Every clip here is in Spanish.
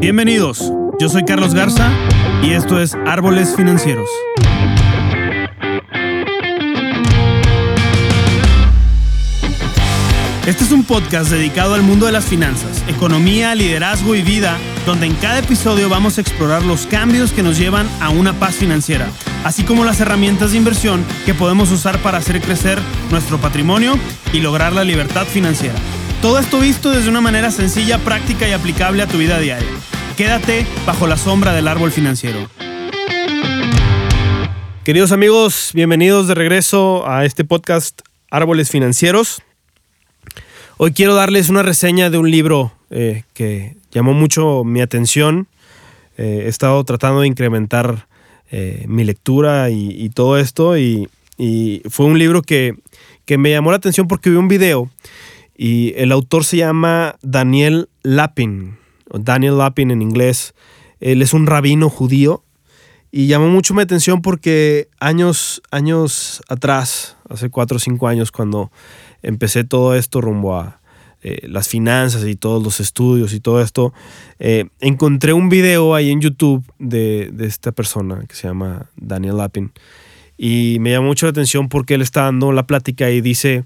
Bienvenidos, yo soy Carlos Garza y esto es Árboles Financieros. Este es un podcast dedicado al mundo de las finanzas, economía, liderazgo y vida, donde en cada episodio vamos a explorar los cambios que nos llevan a una paz financiera, así como las herramientas de inversión que podemos usar para hacer crecer nuestro patrimonio y lograr la libertad financiera. Todo esto visto desde una manera sencilla, práctica y aplicable a tu vida diaria. Quédate bajo la sombra del árbol financiero. Queridos amigos, bienvenidos de regreso a este podcast Árboles Financieros. Hoy quiero darles una reseña de un libro eh, que llamó mucho mi atención. Eh, he estado tratando de incrementar eh, mi lectura y, todo esto y, fue un libro que, me llamó la atención porque vi un video y el autor se llama Daniel Lapin, o Daniel Lapin en inglés. Él es un rabino judío y llamó mucho mi atención porque años, años atrás, hace cuatro o cinco años, cuando empecé todo esto rumbo a eh, las finanzas y todos los estudios y todo esto, eh, encontré un video ahí en YouTube de, esta persona que se llama Daniel Lapin. Y me llamó mucho la atención porque él está dando la plática y dice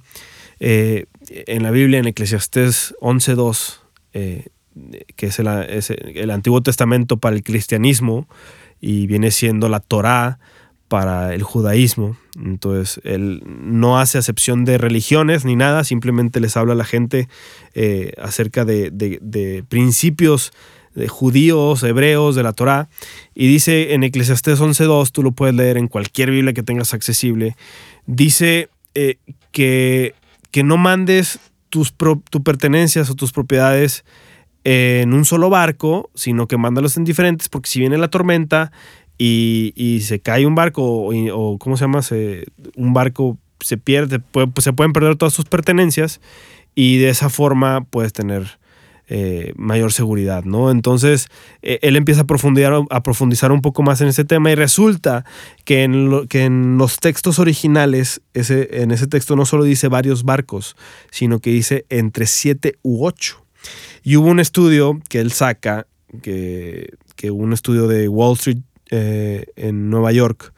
eh, en la Biblia, en Eclesiastés 11.2, que es el, el Antiguo Testamento para el cristianismo y viene siendo la Torá para el judaísmo. Entonces, él no hace acepción de religiones ni nada, simplemente les habla a la gente eh, acerca de, principios de judíos, hebreos, de la Torá. Y dice en Eclesiastés 11.2, tú lo puedes leer en cualquier Biblia que tengas accesible, dice eh, que, que, no mandes tus, tus pertenencias o tus propiedades en un solo barco, sino que mándalos en diferentes, porque si viene la tormenta y, se cae un barco o, ¿cómo se llama? un barco se pierde, pues, se pueden perder todas sus pertenencias y de esa forma puedes tener eh, mayor seguridad, ¿no? Entonces eh, él empieza a profundizar, a profundizar un poco más en ese tema y resulta que en, los textos originales, ese, en ese texto no solo dice varios barcos, sino que dice entre siete u ocho. Y hubo un estudio que él saca, que, que un estudio de Wall Street eh, en Nueva York,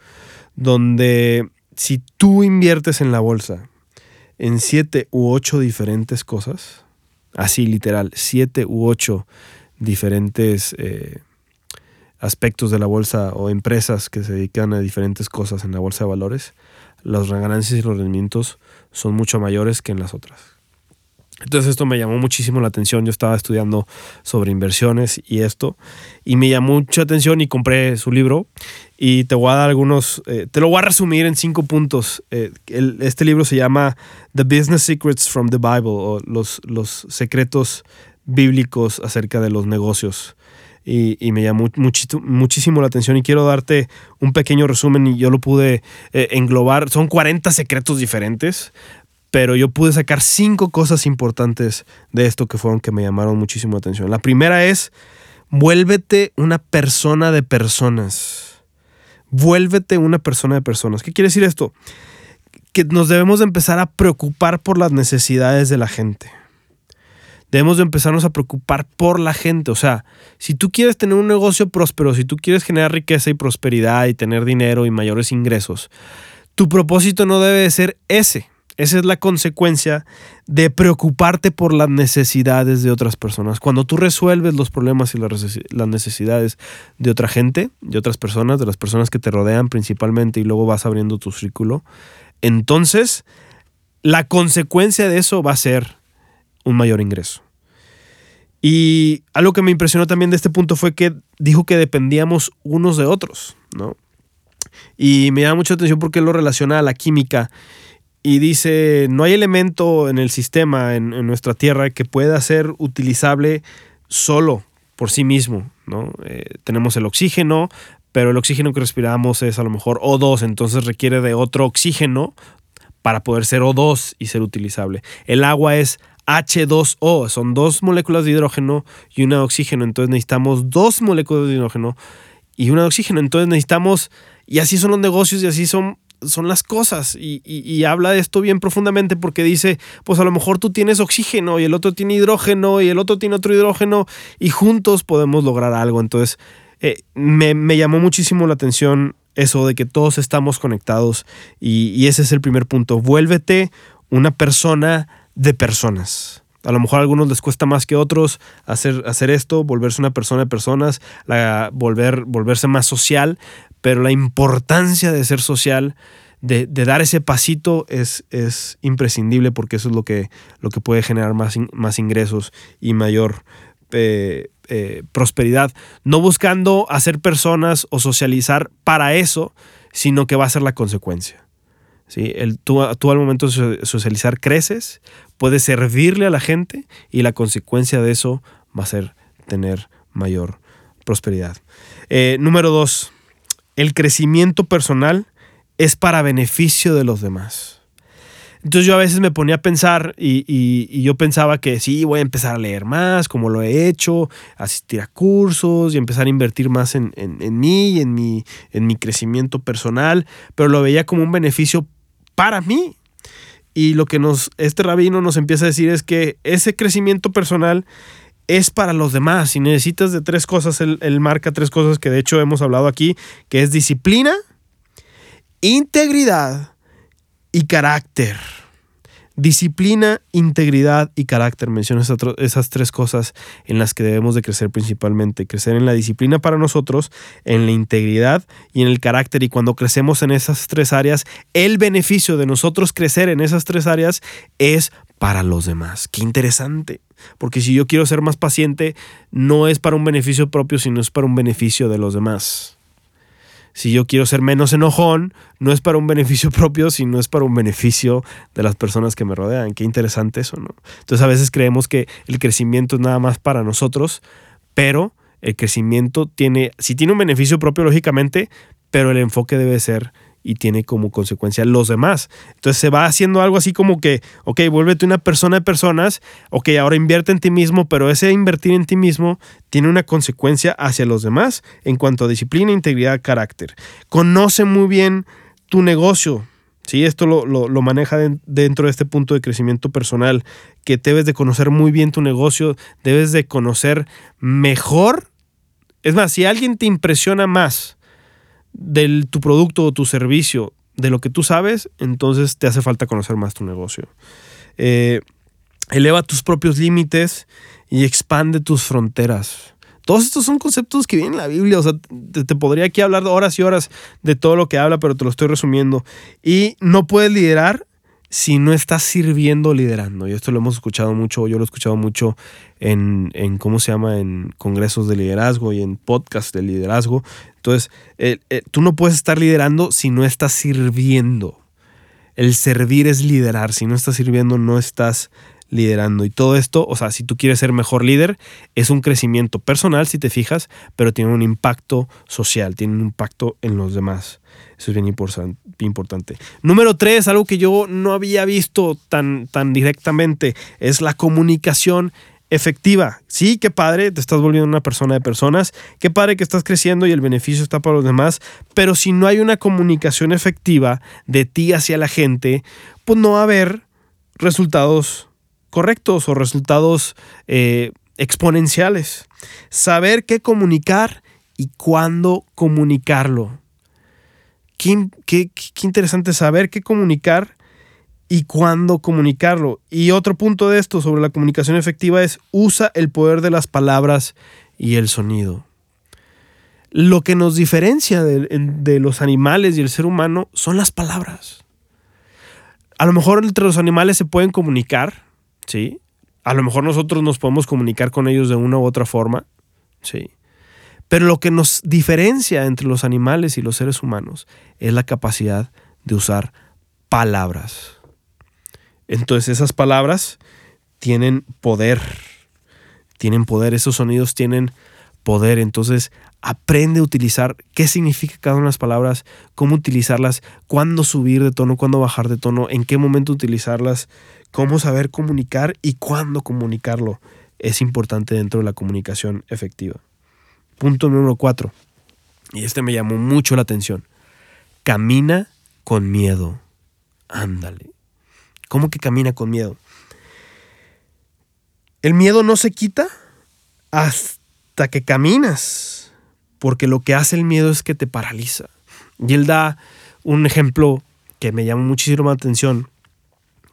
donde si tú inviertes en la bolsa en siete u ocho diferentes cosas, así literal, siete u ocho diferentes eh, aspectos de la bolsa o empresas que se dedican a diferentes cosas en la bolsa de valores, las ganancias y los rendimientos son mucho mayores que en las otras. Entonces esto me llamó muchísimo la atención. Yo estaba estudiando sobre inversiones y esto. Y me llamó mucha atención y compré su libro. Y te voy a dar algunos, eh, te lo voy a resumir en cinco puntos. Eh, este libro se llama The Business Secrets from the Bible o los, los secretos bíblicos acerca de los negocios. Y, me llamó muchísimo la atención y quiero darte un pequeño resumen y yo lo pude eh, englobar. Son 40 secretos diferentes, pero yo pude sacar cinco cosas importantes de esto que fueron que me llamaron muchísimo la atención. La primera es, vuélvete una persona de personas. Vuélvete una persona de personas. ¿Qué quiere decir esto? Que nos debemos de empezar a preocupar por las necesidades de la gente. Debemos de empezarnos a preocupar por la gente. O sea, si tú quieres tener un negocio próspero, si tú quieres generar riqueza y prosperidad y tener dinero y mayores ingresos, tu propósito no debe de ser ese. Esa es la consecuencia de preocuparte por las necesidades de otras personas. Cuando tú resuelves los problemas y las necesidades de otra gente, de otras personas, de las personas que te rodean principalmente y luego vas abriendo tu círculo, entonces la consecuencia de eso va a ser un mayor ingreso. Y algo que me impresionó también de este punto fue que dijo que dependíamos unos de otros, ¿no? Y me llama mucha atención porque lo relaciona a la química y dice, no hay elemento en el sistema, en, nuestra Tierra, que pueda ser utilizable solo por sí mismo. ¿no? Eh, tenemos el oxígeno, pero el oxígeno que respiramos es a lo mejor O2, entonces requiere de otro oxígeno para poder ser O2 y ser utilizable. El agua es H2O, son dos moléculas de hidrógeno y una de oxígeno, entonces necesitamos dos moléculas de hidrógeno y una de oxígeno, entonces necesitamos y así son los negocios y así son son las cosas y, habla de esto bien profundamente porque dice, pues a lo mejor tú tienes oxígeno y el otro tiene hidrógeno y el otro tiene otro hidrógeno y juntos podemos lograr algo. Entonces, eh, me, llamó muchísimo la atención eso de que todos estamos conectados y, y ese es el primer punto. Vuélvete una persona de personas. A lo mejor a algunos les cuesta más que otros hacer, hacer esto, volverse una persona de personas, la, volver, volverse más social, pero la importancia de ser social, de, dar ese pasito es, es, imprescindible porque eso es lo que, lo que puede generar más, más ingresos y mayor eh, eh, prosperidad. No buscando hacer personas o socializar para eso, sino que va a ser la consecuencia. ¿sí? El, tú, tú, al momento de socializar creces, puedes servirle a la gente y la consecuencia de eso va a ser tener mayor prosperidad. Eh, número dos, el crecimiento personal es para beneficio de los demás. Entonces yo a veces me ponía a pensar y, yo pensaba que sí, voy a empezar a leer más, como lo he hecho, asistir a cursos y empezar a invertir más en, mí y en mi, en mi crecimiento personal, pero lo veía como un beneficio para mí. Y lo que nos, este rabino nos empieza a decir es que ese crecimiento personal es para los demás. Si necesitas de tres cosas, él, marca tres cosas que de hecho hemos hablado aquí, que es disciplina, integridad y carácter. Disciplina, integridad y carácter. Menciono esas tres cosas en las que debemos de crecer principalmente. Crecer en la disciplina para nosotros, en la integridad y en el carácter. Y cuando crecemos en esas tres áreas, el beneficio de nosotros crecer en esas tres áreas es para los demás. Qué interesante. Porque si yo quiero ser más paciente, no es para un beneficio propio, sino es para un beneficio de los demás si yo quiero ser menos enojón, no es para un beneficio propio, sino es para un beneficio de las personas que me rodean. Qué interesante eso, ¿no? Entonces a veces creemos que el crecimiento es nada más para nosotros, pero el crecimiento tiene, si tiene un beneficio propio, lógicamente, pero el enfoque debe ser y tiene como consecuencia los demás. Entonces se va haciendo algo así como que, ok, vuélvete una persona de personas, ok, ahora invierte en ti mismo, pero ese invertir en ti mismo tiene una consecuencia hacia los demás en cuanto a disciplina, integridad, carácter. Conoce muy bien tu negocio. Sí, esto lo, lo, maneja dentro de este punto de crecimiento personal, que debes de conocer muy bien tu negocio, debes de conocer mejor. Es más, si alguien te impresiona más de tu producto o tu servicio, de lo que tú sabes, entonces te hace falta conocer más tu negocio. Eh, eleva tus propios límites y expande tus fronteras. Todos estos son conceptos que vienen en la Biblia. O sea, te, podría aquí hablar horas y horas de todo lo que habla, pero te lo estoy resumiendo. Y no puedes liderar si no estás sirviendo liderando. Y esto lo hemos escuchado mucho, yo lo he escuchado mucho en, en ¿cómo se llama? En congresos de liderazgo y en podcasts de liderazgo. Entonces, eh, tú no puedes estar liderando si no estás sirviendo. El servir es liderar. Si no estás sirviendo, no estás liderando. Y todo esto, o sea, si tú quieres ser mejor líder, es un crecimiento personal, si te fijas, pero tiene un impacto social, tiene un impacto en los demás. Eso es bien importante. Número tres, algo que yo no había visto tan, tan directamente, es la comunicación efectiva. Sí, qué padre, te estás volviendo una persona de personas, qué padre que estás creciendo y el beneficio está para los demás, pero si no hay una comunicación efectiva de ti hacia la gente, pues no va a haber resultados correctos o resultados eh, exponenciales. Saber qué comunicar y cuándo comunicarlo. Qué, interesante saber qué comunicar y cuándo comunicarlo. Y otro punto de esto sobre la comunicación efectiva es usa el poder de las palabras y el sonido. Lo que nos diferencia de, de los animales y el ser humano son las palabras. A lo mejor entre los animales se pueden comunicar, ¿sí? A lo mejor nosotros nos podemos comunicar con ellos de una u otra forma, ¿sí? Pero lo que nos diferencia entre los animales y los seres humanos es la capacidad de usar palabras. Entonces esas palabras tienen poder, tienen poder, esos sonidos tienen poder. Entonces aprende a utilizar qué significa cada una de las palabras, cómo utilizarlas, cuándo subir de tono, cuándo bajar de tono, en qué momento utilizarlas, cómo saber comunicar y cuándo comunicarlo. Es importante dentro de la comunicación efectiva. Punto número cuatro. Y este me llamó mucho la atención. Camina con miedo. Ándale. ¿Cómo que camina con miedo? El miedo no se quita hasta que caminas, porque lo que hace el miedo es que te paraliza. Y él da un ejemplo que me llama muchísimo la atención,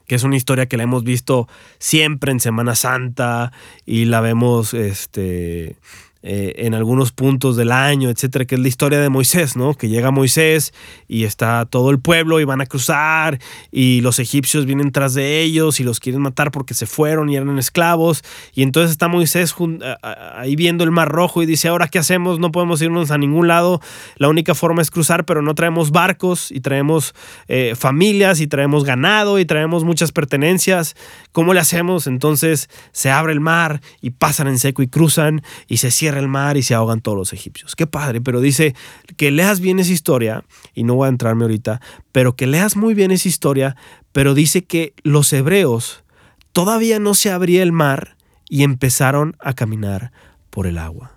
que es una historia que la hemos visto siempre en Semana Santa y la vemos este, eh, en algunos puntos del año, etcétera, que es la historia de Moisés, ¿no? Que llega Moisés y está todo el pueblo y van a cruzar y los egipcios vienen tras de ellos y los quieren matar porque se fueron y eran esclavos. Y entonces está Moisés ahí viendo el mar rojo y dice, ahora qué hacemos, no podemos irnos a ningún lado, la única forma es cruzar, pero no traemos barcos y traemos eh, familias y traemos ganado y traemos muchas pertenencias. ¿Cómo le hacemos? Entonces se abre el mar y pasan en seco y cruzan y se cierra el mar y se ahogan todos los egipcios. Qué padre, pero dice que leas bien esa historia, y no voy a entrarme ahorita, pero que leas muy bien esa historia, pero dice que los hebreos todavía no se abría el mar y empezaron a caminar por el agua.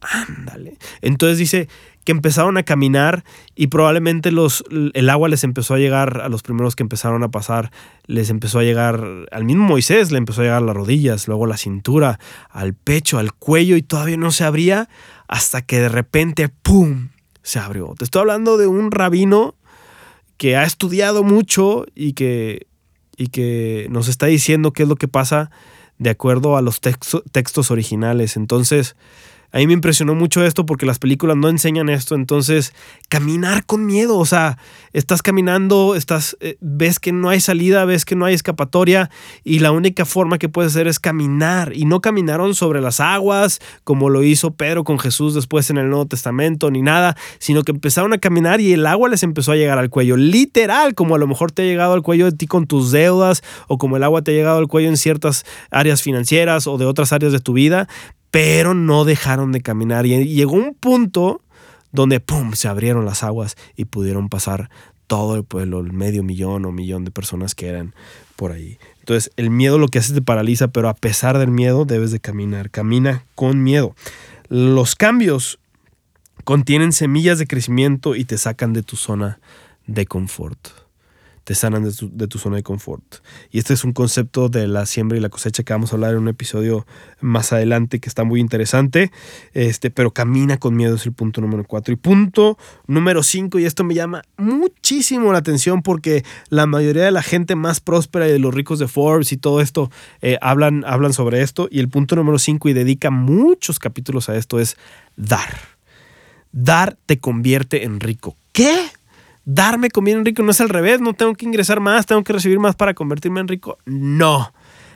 Ándale. Entonces dice que empezaron a caminar y probablemente los, el agua les empezó a llegar a los primeros que empezaron a pasar, les empezó a llegar, al mismo Moisés le empezó a llegar las rodillas, luego la cintura, al pecho, al cuello y todavía no se abría hasta que de repente, ¡pum!, se abrió. Te estoy hablando de un rabino que ha estudiado mucho y que, y que nos está diciendo qué es lo que pasa de acuerdo a los textos originales. Entonces, a mí me impresionó mucho esto porque las películas no enseñan esto. Entonces, caminar con miedo. O sea, estás caminando, estás, eh, ves que no hay salida, ves que no hay escapatoria y la única forma que puedes hacer es caminar. Y no caminaron sobre las aguas como lo hizo Pedro con Jesús después en el Nuevo Testamento ni nada, sino que empezaron a caminar y el agua les empezó a llegar al cuello. Literal, como a lo mejor te ha llegado al cuello de ti con tus deudas o como el agua te ha llegado al cuello en ciertas áreas financieras o de otras áreas de tu vida pero no dejaron de caminar y llegó un punto donde ¡pum! se abrieron las aguas y pudieron pasar todo el pueblo, el medio millón o millón de personas que eran por ahí. Entonces, el miedo lo que hace es te paraliza, pero a pesar del miedo debes de caminar. Camina con miedo. Los cambios contienen semillas de crecimiento y te sacan de tu zona de confort te sanan de tu, zona de confort. Y este es un concepto de la siembra y la cosecha que vamos a hablar en un episodio más adelante que está muy interesante, este, pero camina con miedo es el punto número cuatro. Y punto número cinco, y esto me llama muchísimo la atención porque la mayoría de la gente más próspera y de los ricos de Forbes y todo esto eh, hablan, hablan sobre esto. Y el punto número cinco, y dedica muchos capítulos a esto, es dar. Dar te convierte en rico. ¿Qué? Darme comida en rico no es al revés, no tengo que ingresar más, tengo que recibir más para convertirme en rico. No.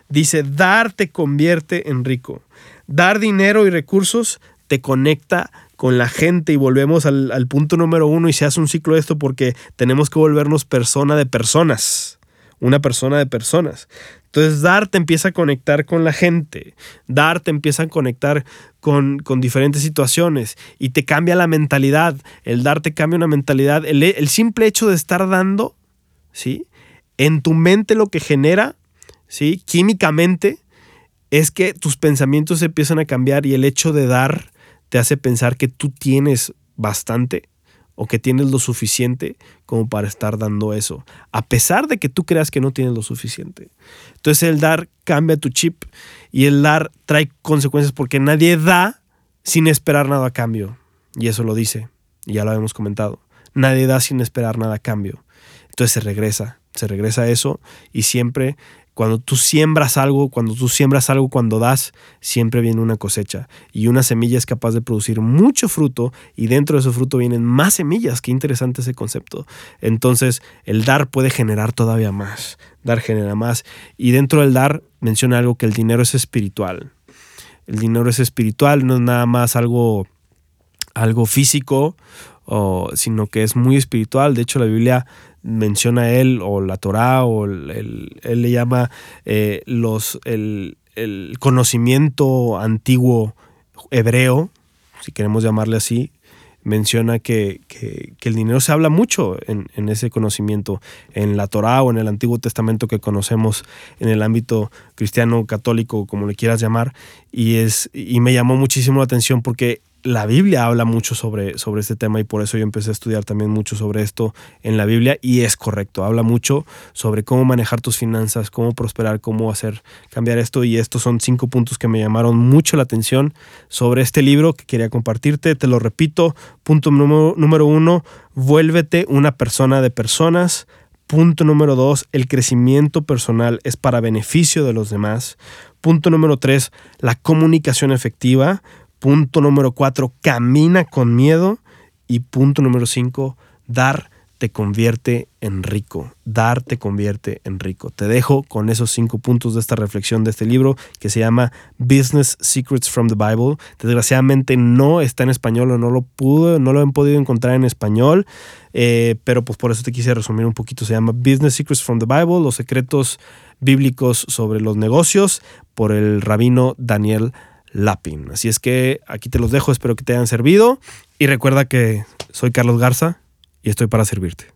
Dice, dar te convierte en rico. Dar dinero y recursos te conecta con la gente y volvemos al, al punto número uno y se hace un ciclo de esto porque tenemos que volvernos persona de personas una persona de personas. Entonces, dar te empieza a conectar con la gente, dar te empieza a conectar con, diferentes situaciones y te cambia la mentalidad. El dar te cambia una mentalidad. El, simple hecho de estar dando, ¿sí? En tu mente lo que genera, ¿sí? Químicamente, es que tus pensamientos empiezan a cambiar y el hecho de dar te hace pensar que tú tienes bastante o que tienes lo suficiente como para estar dando eso, a pesar de que tú creas que no tienes lo suficiente. Entonces el dar cambia tu chip y el dar trae consecuencias porque nadie da sin esperar nada a cambio. Y eso lo dice, y ya lo habíamos comentado. Nadie da sin esperar nada a cambio. Entonces se regresa, se regresa a eso y siempre cuando tú siembras algo, cuando tú siembras algo, cuando das, siempre viene una cosecha. Y una semilla es capaz de producir mucho fruto y dentro de ese fruto vienen más semillas. Qué interesante ese concepto. Entonces, el dar puede generar todavía más. Dar genera más. Y dentro del dar menciona algo que el dinero es espiritual. El dinero es espiritual, no es nada más algo, algo físico, sino que es muy espiritual. De hecho, la Biblia menciona él o la Torá o él le llama eh, los, el, conocimiento antiguo hebreo, si queremos llamarle así, menciona que, el dinero se habla mucho en, en, ese conocimiento, en la Torá o en el Antiguo Testamento que conocemos en el ámbito cristiano, católico, como le quieras llamar, y, es, y me llamó muchísimo la atención porque la Biblia habla mucho sobre, sobre este tema y por eso yo empecé a estudiar también mucho sobre esto en la Biblia y es correcto, habla mucho sobre cómo manejar tus finanzas, cómo prosperar, cómo hacer cambiar esto y estos son cinco puntos que me llamaron mucho la atención sobre este libro que quería compartirte, te lo repito, punto número, número uno, vuélvete una persona de personas. Punto número dos, el crecimiento personal es para beneficio de los demás. Punto número tres, la comunicación efectiva. Punto número cuatro, camina con miedo. Y punto número cinco, dar te convierte en rico. Dar te convierte en rico. Te dejo con esos cinco puntos de esta reflexión de este libro que se llama Business Secrets from the Bible. Desgraciadamente no está en español o no lo pude, no lo han podido encontrar en español, eh, pero pues por eso te quise resumir un poquito. Se llama Business Secrets from the Bible, los secretos bíblicos sobre los negocios por el rabino Daniel Lapin. Así es que aquí te los dejo, espero que te hayan servido y recuerda que soy Carlos Garza y estoy para servirte.